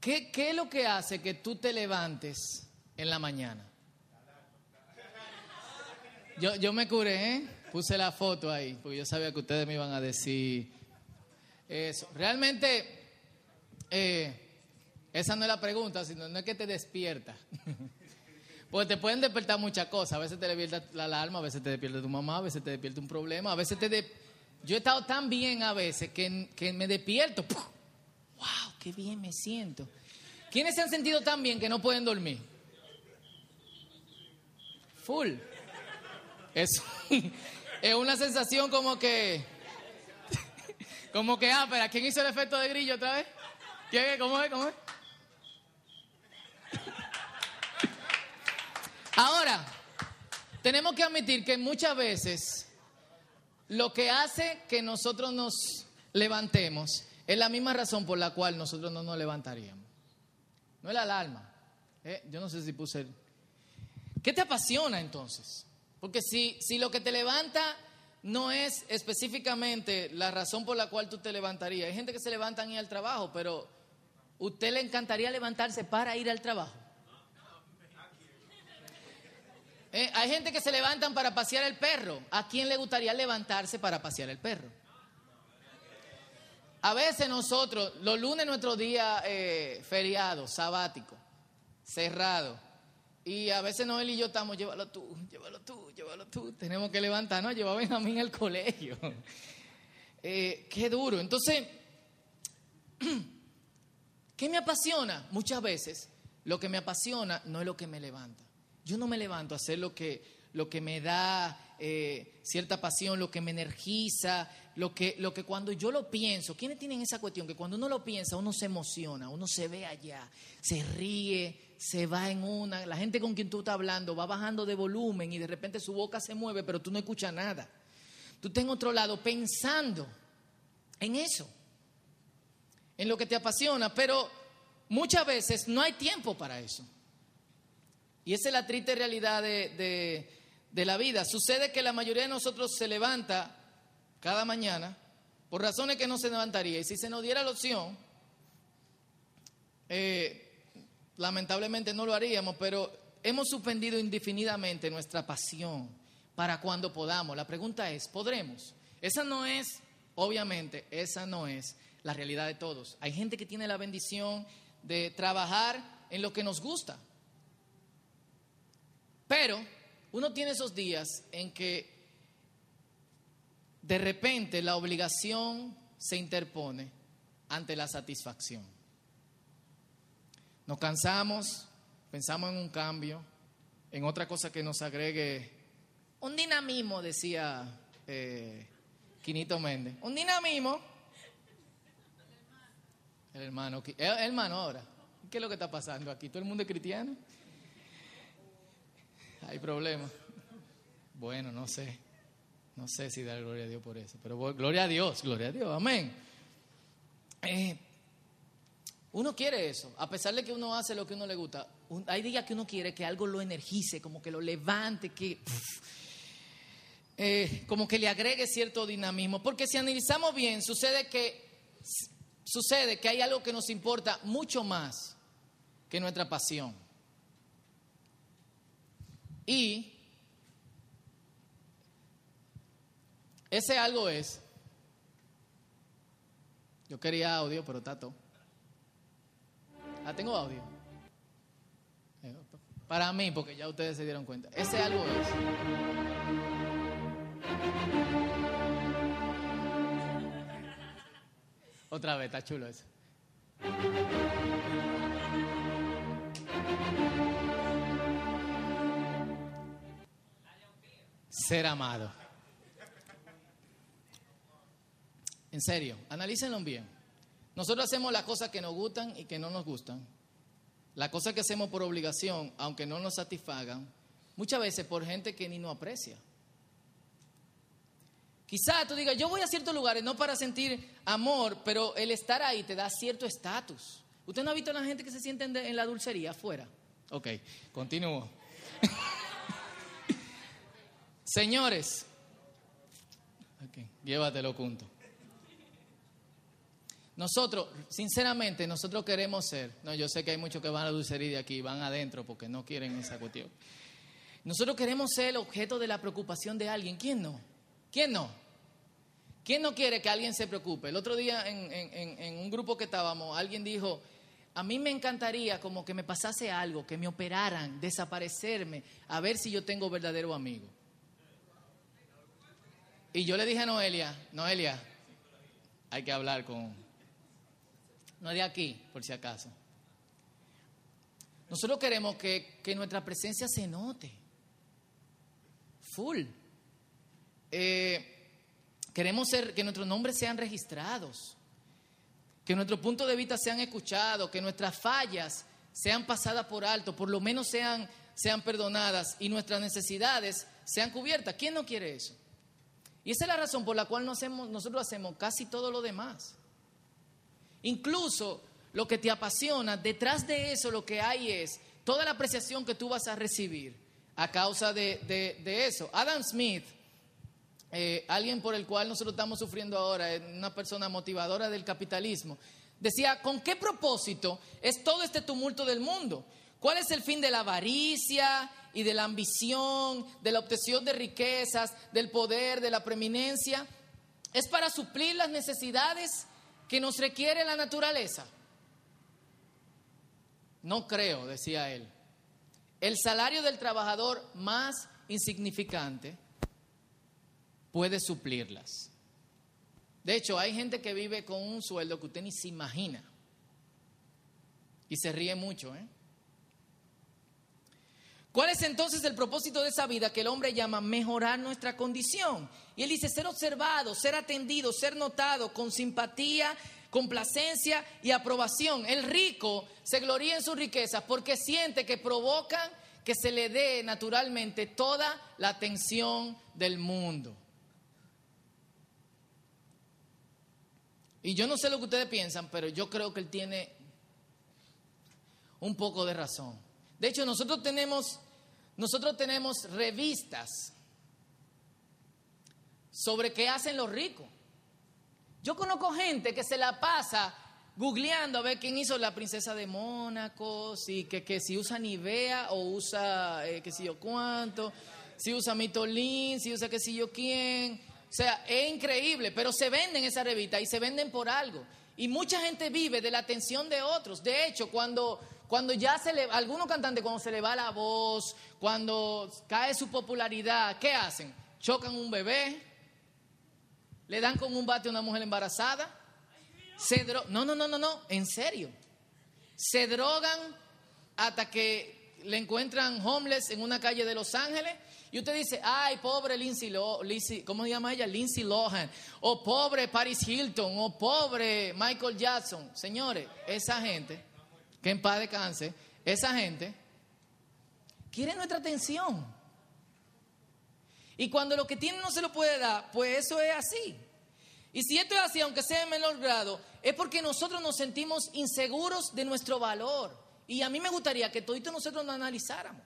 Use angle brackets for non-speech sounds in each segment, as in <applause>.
¿Qué, ¿Qué es lo que hace que tú te levantes en la mañana? Yo, yo me curé, ¿eh? Puse la foto ahí, porque yo sabía que ustedes me iban a decir eso. Realmente, eh, esa no es la pregunta, sino no es que te despierta. <laughs> Porque te pueden despertar muchas cosas. A veces te despierta la alarma, a veces te despierta tu mamá, a veces te despierta un problema, a veces te... Yo he estado tan bien a veces que, que me despierto. ¡Qué bien me siento! ¿Quiénes se han sentido tan bien que no pueden dormir? Full. Es, <laughs> es una sensación como que... Como que, ah, pero ¿quién hizo el efecto de grillo otra vez? ¿Quién, ¿Cómo es? ¿Cómo es? Ahora, tenemos que admitir que muchas veces lo que hace que nosotros nos levantemos es la misma razón por la cual nosotros no nos levantaríamos. No es la alarma. ¿eh? Yo no sé si puse... El... ¿Qué te apasiona entonces? Porque si, si lo que te levanta no es específicamente la razón por la cual tú te levantarías. Hay gente que se levanta y al trabajo, pero ¿usted le encantaría levantarse para ir al trabajo? Eh, hay gente que se levantan para pasear el perro. ¿A quién le gustaría levantarse para pasear el perro? A veces nosotros, los lunes nuestro día eh, feriado, sabático, cerrado, y a veces Noel y yo estamos, llévalo tú, llévalo tú, llévalo tú, tenemos que levantarnos, llevar a Benjamín al colegio. <laughs> Eh, qué duro. Entonces, <clears throat> ¿qué me apasiona? Muchas veces lo que me apasiona no es lo que me levanta. Yo no me levanto a hacer lo que, lo que me da eh, cierta pasión, lo que me energiza, lo que, lo que cuando yo lo pienso, ¿quiénes tienen esa cuestión? Que cuando uno lo piensa, uno se emociona, uno se ve allá, se ríe, se va en una, la gente con quien tú estás hablando va bajando de volumen y de repente su boca se mueve, pero tú no escuchas nada. Tú estás en otro lado pensando en eso, en lo que te apasiona, pero muchas veces no hay tiempo para eso. Y esa es la triste realidad de, la vida. Sucede que la mayoría de nosotros se levanta cada mañana por razones que no se levantaría. Y si se nos diera la opción, eh, lamentablemente no lo haríamos, pero hemos suspendido indefinidamente nuestra pasión para cuando podamos. La pregunta es, ¿podremos? Esa no es, obviamente, esa no es la realidad de todos. Hay gente que tiene la bendición de trabajar en lo que nos gusta. Pero uno tiene esos días en que de repente la obligación se interpone ante la satisfacción. Nos cansamos, pensamos en un cambio, en otra cosa que nos agregue un dinamismo, decía eh, Quinito Méndez. Un dinamismo. El hermano, el hermano ahora. ¿Qué es lo que está pasando aquí? ¿Todo el mundo es cristiano? Hay problemas. Bueno, no sé. No sé si dar gloria a Dios por eso. Pero gloria a Dios, gloria a Dios. Amén. Eh, uno quiere eso. A pesar de que uno hace lo que uno le gusta. hay días que uno quiere que algo lo energice, como que lo levante, que... Eh, como que le agregue cierto dinamismo. Porque si analizamos bien, sucede que, sucede que hay algo que nos importa mucho más que nuestra pasión. Y ese algo es, yo quería audio, pero tato. Ah, tengo audio. Eh, para mí, porque ya ustedes se dieron cuenta. Ese algo es. Otra vez, está chulo eso. ser amado. En serio, analícenlo bien. Nosotros hacemos las cosas que nos gustan y que no nos gustan. Las cosas que hacemos por obligación, aunque no nos satisfagan, muchas veces por gente que ni nos aprecia. Quizá tú digas, yo voy a ciertos lugares no para sentir amor, pero el estar ahí te da cierto estatus. ¿Usted no ha visto a la gente que se siente en la dulcería afuera? Ok, continúo. <laughs> Señores, llévatelo junto. Nosotros, sinceramente, nosotros queremos ser, no, yo sé que hay muchos que van a la dulcería de aquí, van adentro porque no quieren esa cuestión. Nosotros queremos ser el objeto de la preocupación de alguien. ¿Quién no? ¿Quién no? ¿Quién no quiere que alguien se preocupe? El otro día en, en un grupo que estábamos, alguien dijo, a mí me encantaría como que me pasase algo, que me operaran, desaparecerme, a ver si yo tengo verdadero amigo. Y yo le dije a Noelia, Noelia, hay que hablar con, no de aquí, por si acaso. Nosotros queremos que, nuestra presencia se note. Full. Eh, queremos ser, que nuestros nombres sean registrados. Que nuestros puntos de vista sean escuchados. Que nuestras fallas sean pasadas por alto. Por lo menos sean, sean perdonadas. Y nuestras necesidades sean cubiertas. ¿Quién no quiere eso? Y esa es la razón por la cual nosotros hacemos casi todo lo demás. Incluso lo que te apasiona, detrás de eso lo que hay es toda la apreciación que tú vas a recibir a causa de, eso. Adam Smith, eh, alguien por el cual nosotros estamos sufriendo ahora, una persona motivadora del capitalismo, decía, ¿con qué propósito es todo este tumulto del mundo? ¿Cuál es el fin de la avaricia y de la ambición, de la obtención de riquezas, del poder, de la preeminencia? ¿Es para suplir las necesidades que nos requiere la naturaleza? No creo, decía él. El salario del trabajador más insignificante puede suplirlas. De hecho, hay gente que vive con un sueldo que usted ni se imagina. Y se ríe mucho, ¿eh? ¿Cuál es entonces el propósito de esa vida que el hombre llama mejorar nuestra condición? Y él dice ser observado, ser atendido, ser notado con simpatía, complacencia y aprobación. El rico se gloría en sus riquezas porque siente que provocan que se le dé naturalmente toda la atención del mundo. Y yo no sé lo que ustedes piensan, pero yo creo que él tiene un poco de razón. De hecho, nosotros tenemos, nosotros tenemos revistas sobre qué hacen los ricos. Yo conozco gente que se la pasa googleando a ver quién hizo la princesa de Mónaco, si, que, si usa Nivea o usa eh, qué sé yo cuánto, si usa Mitolín, si usa qué sé yo quién. O sea, es increíble, pero se venden esa revista y se venden por algo. Y mucha gente vive de la atención de otros. De hecho, cuando cuando ya se le, algunos cantantes cuando se le va la voz, cuando cae su popularidad, ¿qué hacen? Chocan un bebé, le dan con un bate a una mujer embarazada, se no, no, no, no, no, en serio. Se drogan hasta que le encuentran homeless en una calle de Los Ángeles y usted dice, ay, pobre Lindsay, Lohan, ¿cómo se llama ella? Lindsay Lohan, o pobre Paris Hilton, o pobre Michael Jackson. Señores, esa gente que en paz descanse, esa gente quiere nuestra atención. Y cuando lo que tiene no se lo puede dar, pues eso es así. Y si esto es así, aunque sea en menor grado, es porque nosotros nos sentimos inseguros de nuestro valor. Y a mí me gustaría que todito nosotros nos analizáramos.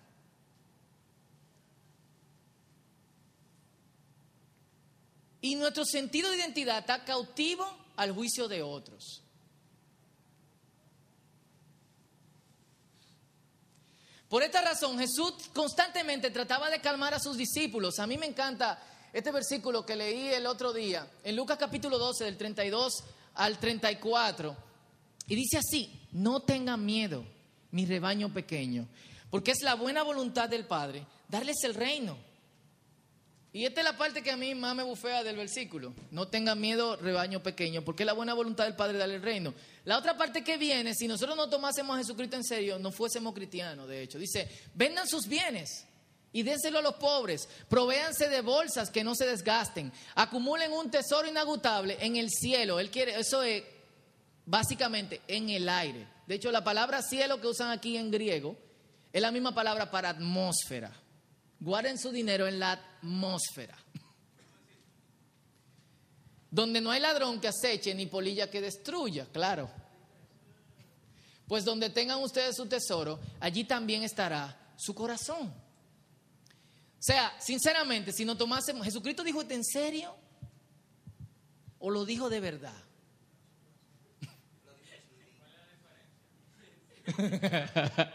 Y nuestro sentido de identidad está cautivo al juicio de otros. Por esta razón Jesús constantemente trataba de calmar a sus discípulos. A mí me encanta este versículo que leí el otro día, en Lucas capítulo 12, del 32 al 34. Y dice así, no tengan miedo, mi rebaño pequeño, porque es la buena voluntad del Padre darles el reino. Y esta es la parte que a mí más me bufea del versículo. No tengan miedo, rebaño pequeño, porque es la buena voluntad del Padre darle el reino. La otra parte que viene, si nosotros no tomásemos a Jesucristo en serio, no fuésemos cristianos, de hecho. Dice, vendan sus bienes y dénselo a los pobres. Provéanse de bolsas que no se desgasten. Acumulen un tesoro inagotable en el cielo. Él quiere, eso es básicamente en el aire. De hecho, la palabra cielo que usan aquí en griego es la misma palabra para atmósfera. Guarden su dinero en la atmósfera. Donde no hay ladrón que aceche ni polilla que destruya, claro. Pues donde tengan ustedes su tesoro, allí también estará su corazón. O sea, sinceramente, si no tomásemos, ¿Jesucristo dijo en serio? ¿O lo dijo de verdad? <laughs>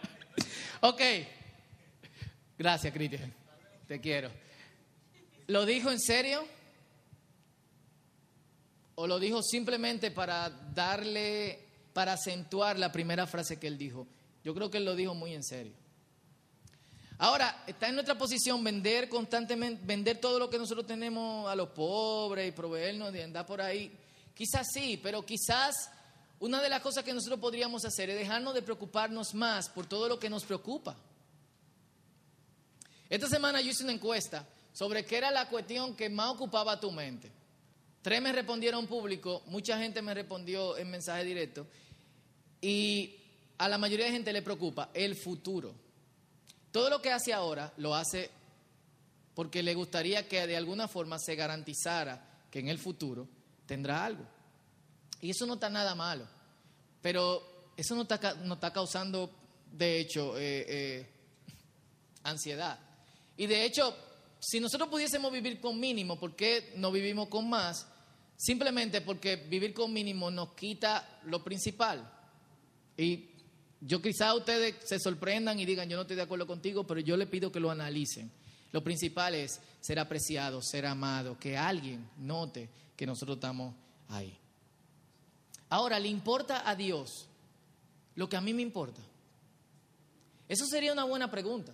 ok. Gracias, Cristian. Te quiero. ¿Lo dijo en serio? ¿O lo dijo simplemente para darle, para acentuar la primera frase que él dijo? Yo creo que él lo dijo muy en serio. Ahora, está en nuestra posición vender constantemente, vender todo lo que nosotros tenemos a los pobres y proveernos de andar por ahí. Quizás sí, pero quizás una de las cosas que nosotros podríamos hacer es dejarnos de preocuparnos más por todo lo que nos preocupa. Esta semana yo hice una encuesta sobre qué era la cuestión que más ocupaba tu mente. Tres me respondieron público, mucha gente me respondió en mensaje directo y a la mayoría de gente le preocupa el futuro. Todo lo que hace ahora lo hace porque le gustaría que de alguna forma se garantizara que en el futuro tendrá algo. Y eso no está nada malo, pero eso no está, no está causando, de hecho, eh, eh, ansiedad. Y de hecho, si nosotros pudiésemos vivir con mínimo, ¿por qué no vivimos con más? Simplemente porque vivir con mínimo nos quita lo principal. Y yo quizá ustedes se sorprendan y digan, yo no estoy de acuerdo contigo, pero yo le pido que lo analicen. Lo principal es ser apreciado, ser amado, que alguien note que nosotros estamos ahí. Ahora, ¿le importa a Dios lo que a mí me importa? Eso sería una buena pregunta.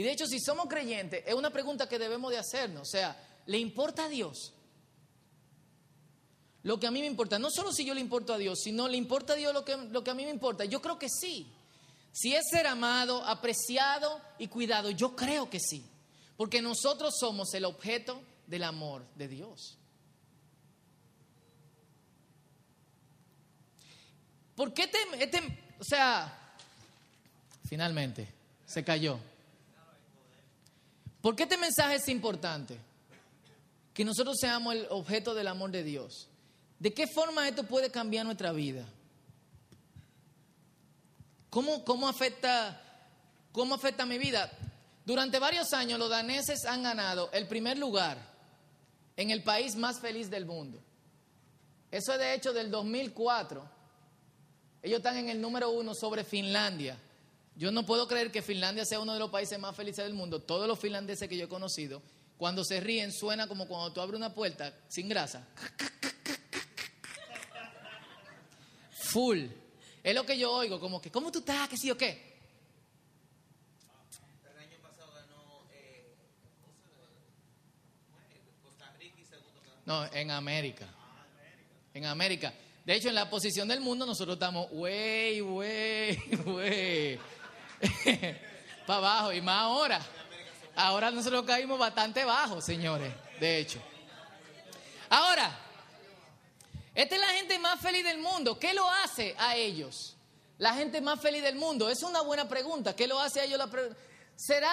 Y de hecho, si somos creyentes, es una pregunta que debemos de hacernos. O sea, ¿le importa a Dios? Lo que a mí me importa, no solo si yo le importo a Dios, sino le importa a Dios lo que, lo que a mí me importa. Yo creo que sí. Si es ser amado, apreciado y cuidado, yo creo que sí. Porque nosotros somos el objeto del amor de Dios. ¿Por qué te, este, o sea, finalmente se cayó? ¿Por qué este mensaje es importante? Que nosotros seamos el objeto del amor de Dios. ¿De qué forma esto puede cambiar nuestra vida? ¿Cómo, cómo, afecta, ¿Cómo afecta mi vida? Durante varios años los daneses han ganado el primer lugar en el país más feliz del mundo. Eso es de hecho del 2004. Ellos están en el número uno sobre Finlandia. Yo no puedo creer que Finlandia sea uno de los países más felices del mundo. Todos los finlandeses que yo he conocido, cuando se ríen, suena como cuando tú abres una puerta sin grasa. Full. Es lo que yo oigo, como que, ¿cómo tú estás? ¿Qué sí o qué? El año pasado ganó eh, Costa Rica y segundo. No, en América. En América. De hecho, en la posición del mundo nosotros estamos, wey, wey, <laughs> wey. <laughs> Para abajo. Y más ahora. Ahora nosotros caímos bastante bajo, señores. De hecho. Ahora, esta es la gente más feliz del mundo. ¿Qué lo hace a ellos? La gente más feliz del mundo. Es una buena pregunta. ¿Qué lo hace a ellos? La ¿Será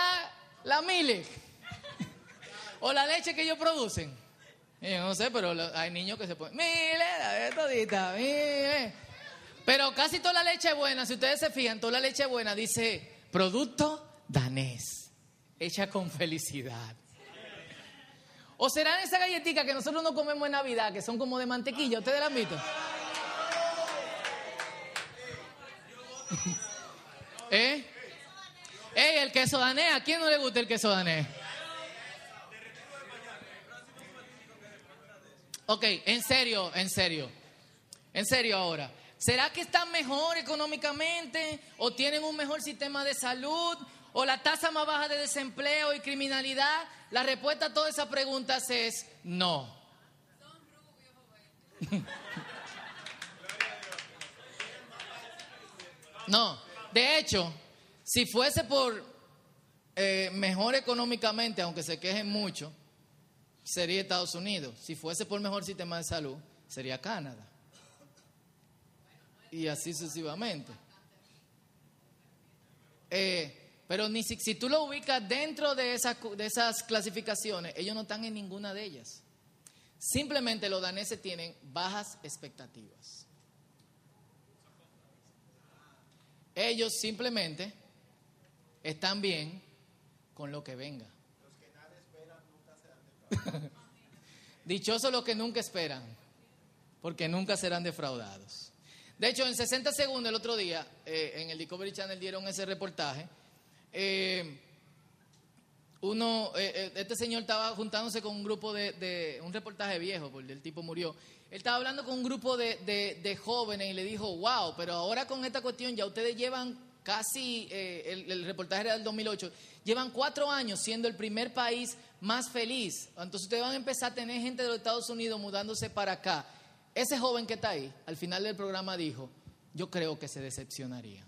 la mile? <laughs> ¿O la leche que ellos producen? Yo no sé, pero hay niños que se ponen, mire, todita, mire. Pero casi toda la leche buena, si ustedes se fijan, toda la leche buena dice producto danés, hecha con felicidad. ¿O serán esas galletitas que nosotros no comemos en Navidad, que son como de mantequilla? ¿Ustedes las han visto? <laughs> ¿Eh? ¿Eh? El queso danés, ¿a quién no le gusta el queso danés? Ok, en serio, en serio. En serio ahora. ¿Será que están mejor económicamente? ¿O tienen un mejor sistema de salud? ¿O la tasa más baja de desempleo y criminalidad? La respuesta a todas esas preguntas es no. <laughs> No, de hecho, si fuese por eh, mejor económicamente, aunque se quejen mucho, sería Estados Unidos. Si fuese por mejor sistema de salud, sería Canadá. Y así sucesivamente. Eh, pero ni si, tú lo ubicas dentro de esas, de esas clasificaciones, ellos no están en ninguna de ellas. Simplemente los daneses tienen bajas expectativas. Ellos simplemente están bien con lo que venga. <laughs> Dichosos los que nunca esperan, porque nunca serán defraudados. De hecho, en 60 segundos el otro día, eh, en el Discovery Channel dieron ese reportaje. Eh, uno, eh, este señor estaba juntándose con un grupo de, un reportaje viejo, porque el tipo murió. Él estaba hablando con un grupo de, jóvenes y le dijo, wow, pero ahora con esta cuestión ya ustedes llevan casi, el, el, reportaje era del 2008, llevan cuatro años siendo el primer país más feliz. Entonces ustedes van a empezar a tener gente de los Estados Unidos mudándose para acá. Ese joven que está ahí, al final del programa dijo, yo creo que se decepcionaría.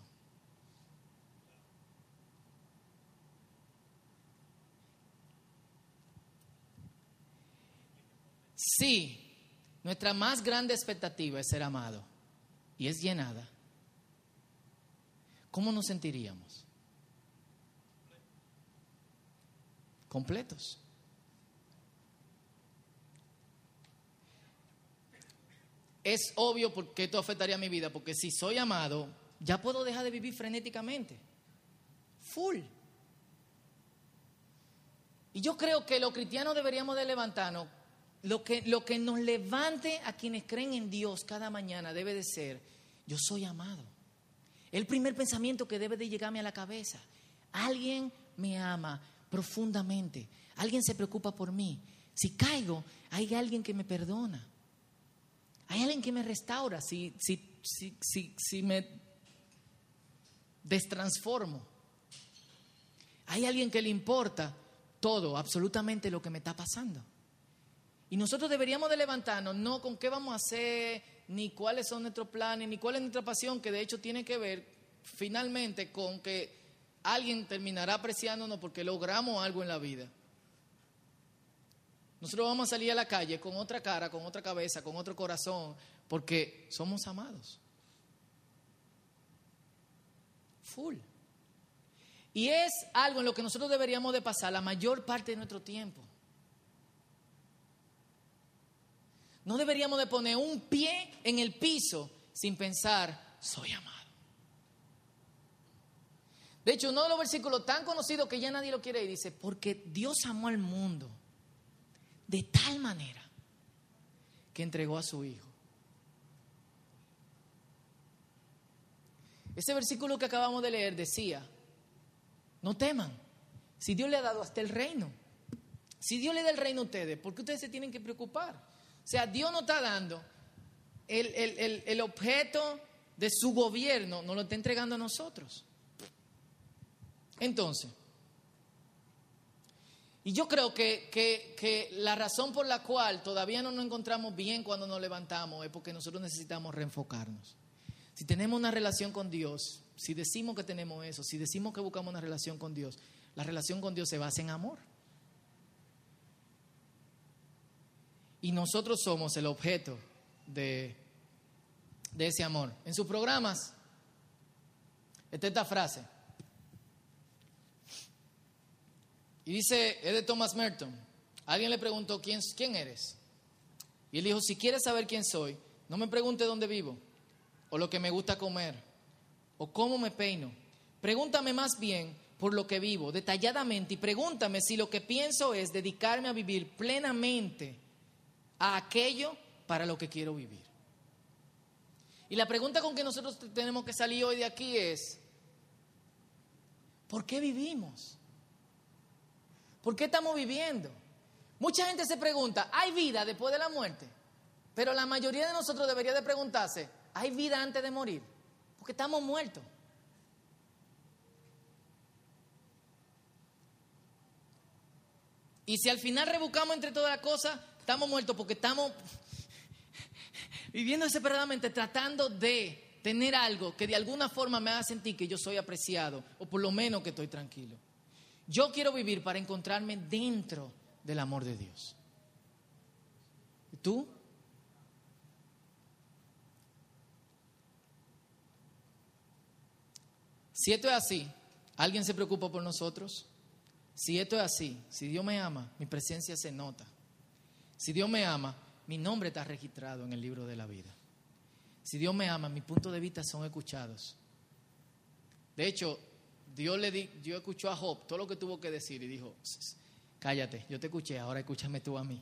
Sí, nuestra más grande expectativa es ser amado y es llenada. ¿Cómo nos sentiríamos? Completos. Es obvio porque esto afectaría mi vida, porque si soy amado, ya puedo dejar de vivir frenéticamente. Full. Y yo creo que los cristianos deberíamos de levantarnos. Lo que, lo que nos levante a quienes creen en Dios cada mañana debe de ser, yo soy amado. El primer pensamiento que debe de llegarme a la cabeza. Alguien me ama profundamente. Alguien se preocupa por mí. Si caigo, hay alguien que me perdona. Hay alguien que me restaura si, si, si, si, me destransformo. Hay alguien que le importa todo, absolutamente lo que me está pasando. Y nosotros deberíamos de levantarnos, no con qué vamos a hacer, ni cuáles son nuestros planes, ni cuál es nuestra pasión, que de hecho tiene que ver finalmente con que alguien terminará apreciándonos porque logramos algo en la vida. Nosotros vamos a salir a la calle con otra cara, con otra cabeza, con otro corazón, porque somos amados. Full. Y es algo en lo que nosotros deberíamos de pasar la mayor parte de nuestro tiempo. No deberíamos de poner un pie en el piso sin pensar, soy amado. De hecho, uno de los versículos tan conocidos que ya nadie lo quiere y dice, porque Dios amó al mundo de tal manera que entregó a su Hijo. Ese versículo que acabamos de leer decía, no teman, si Dios le ha dado hasta el reino, si Dios le da el reino a ustedes, ¿por qué ustedes se tienen que preocupar? O sea, Dios no está dando el, el objeto de su gobierno, nos lo está entregando a nosotros. Entonces, y yo creo que, la razón por la cual todavía no nos encontramos bien cuando nos levantamos es porque nosotros necesitamos reenfocarnos. Si tenemos una relación con Dios, si decimos que tenemos eso, si decimos que buscamos una relación con Dios, la relación con Dios se basa en amor. Y nosotros somos el objeto de, de ese amor. En sus programas está esta frase. Y dice, es de Thomas Merton. Alguien le preguntó, ¿quién, ¿quién eres? Y él dijo, si quieres saber quién soy, no me pregunte dónde vivo, o lo que me gusta comer, o cómo me peino. Pregúntame más bien por lo que vivo, detalladamente, y pregúntame si lo que pienso es dedicarme a vivir plenamente a aquello para lo que quiero vivir. Y la pregunta con que nosotros tenemos que salir hoy de aquí es, ¿por qué vivimos? ¿Por qué estamos viviendo? Mucha gente se pregunta, ¿hay vida después de la muerte? Pero la mayoría de nosotros debería de preguntarse, ¿hay vida antes de morir? Porque estamos muertos. Y si al final rebuscamos entre todas las cosas, estamos muertos porque estamos <laughs> viviendo desesperadamente tratando de tener algo que de alguna forma me haga sentir que yo soy apreciado o por lo menos que estoy tranquilo. Yo quiero vivir para encontrarme dentro del amor de Dios. ¿Y tú? Si esto es así, ¿alguien se preocupa por nosotros? Si esto es así, si Dios me ama, mi presencia se nota. Si Dios me ama, mi nombre está registrado en el libro de la vida. Si Dios me ama, mis puntos de vista son escuchados. De hecho, Dios le di, Dios escuchó a Job todo lo que tuvo que decir y dijo, cállate, yo te escuché, ahora escúchame tú a mí.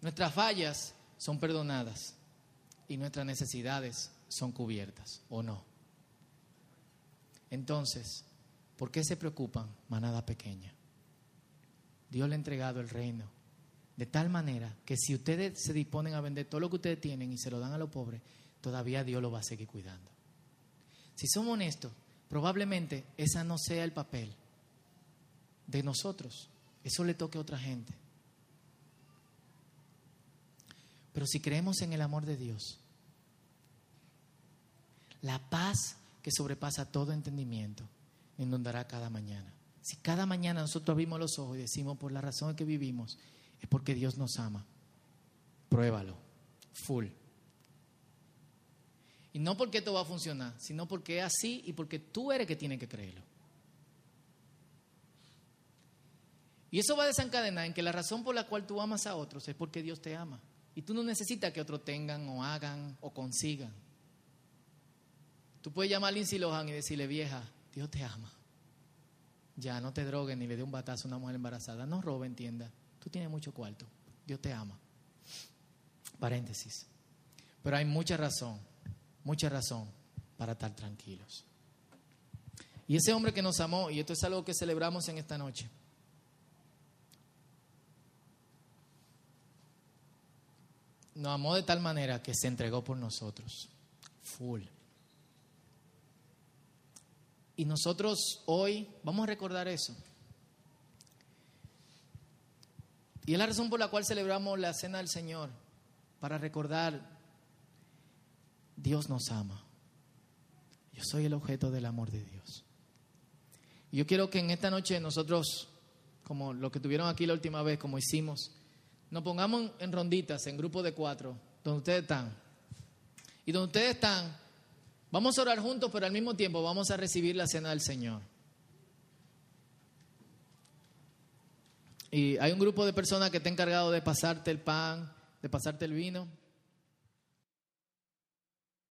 Nuestras fallas son perdonadas y nuestras necesidades son cubiertas o no. Entonces, ¿por qué se preocupan, manada pequeña? Dios le ha entregado el reino de tal manera que si ustedes se disponen a vender todo lo que ustedes tienen y se lo dan a los pobres, todavía Dios lo va a seguir cuidando. Si somos honestos, probablemente esa no sea el papel de nosotros. Eso le toque a otra gente. Pero si creemos en el amor de Dios, la paz que sobrepasa todo entendimiento inundará cada mañana. Si cada mañana nosotros abrimos los ojos y decimos por la razón en que vivimos, es porque Dios nos ama. Pruébalo, full. Y no porque esto va a funcionar, sino porque es así y porque tú eres que tiene que creerlo. Y eso va a desencadenar en que la razón por la cual tú amas a otros es porque Dios te ama. Y tú no necesitas que otros tengan o hagan o consigan. Tú puedes llamar a Lindsay Lohan y decirle, vieja, Dios te ama. Ya, no te droguen ni le dé un batazo a una mujer embarazada. No robe, entienda. Tú tienes mucho cuarto. Dios te ama. Paréntesis. Pero hay mucha razón, mucha razón para estar tranquilos. Y ese hombre que nos amó, y esto es algo que celebramos en esta noche, nos amó de tal manera que se entregó por nosotros. Full. Y nosotros hoy vamos a recordar eso. Y es la razón por la cual celebramos la cena del Señor, para recordar, Dios nos ama. Yo soy el objeto del amor de Dios. Yo quiero que en esta noche nosotros, como lo que tuvieron aquí la última vez, como hicimos, nos pongamos en ronditas, en grupos de cuatro, donde ustedes están. Y donde ustedes están, vamos a orar juntos, pero al mismo tiempo vamos a recibir la cena del Señor. Y hay un grupo de personas que está encargado de pasarte el pan, de pasarte el vino.